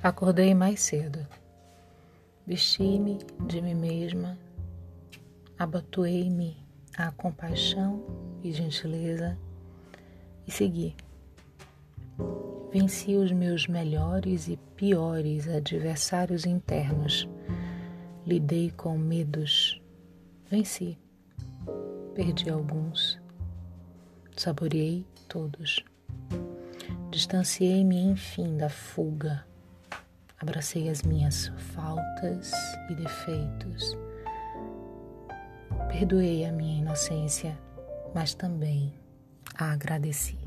Acordei mais cedo. Vesti-me de mim mesma, abatuei-me à compaixão e gentileza e segui. Venci os meus melhores e piores adversários internos. Lidei com medos. Venci. Perdi alguns. Saboreei todos. Distanciei-me, enfim, da fuga Abracei as minhas faltas e defeitos. Perdoei a minha inocência, mas também a agradeci.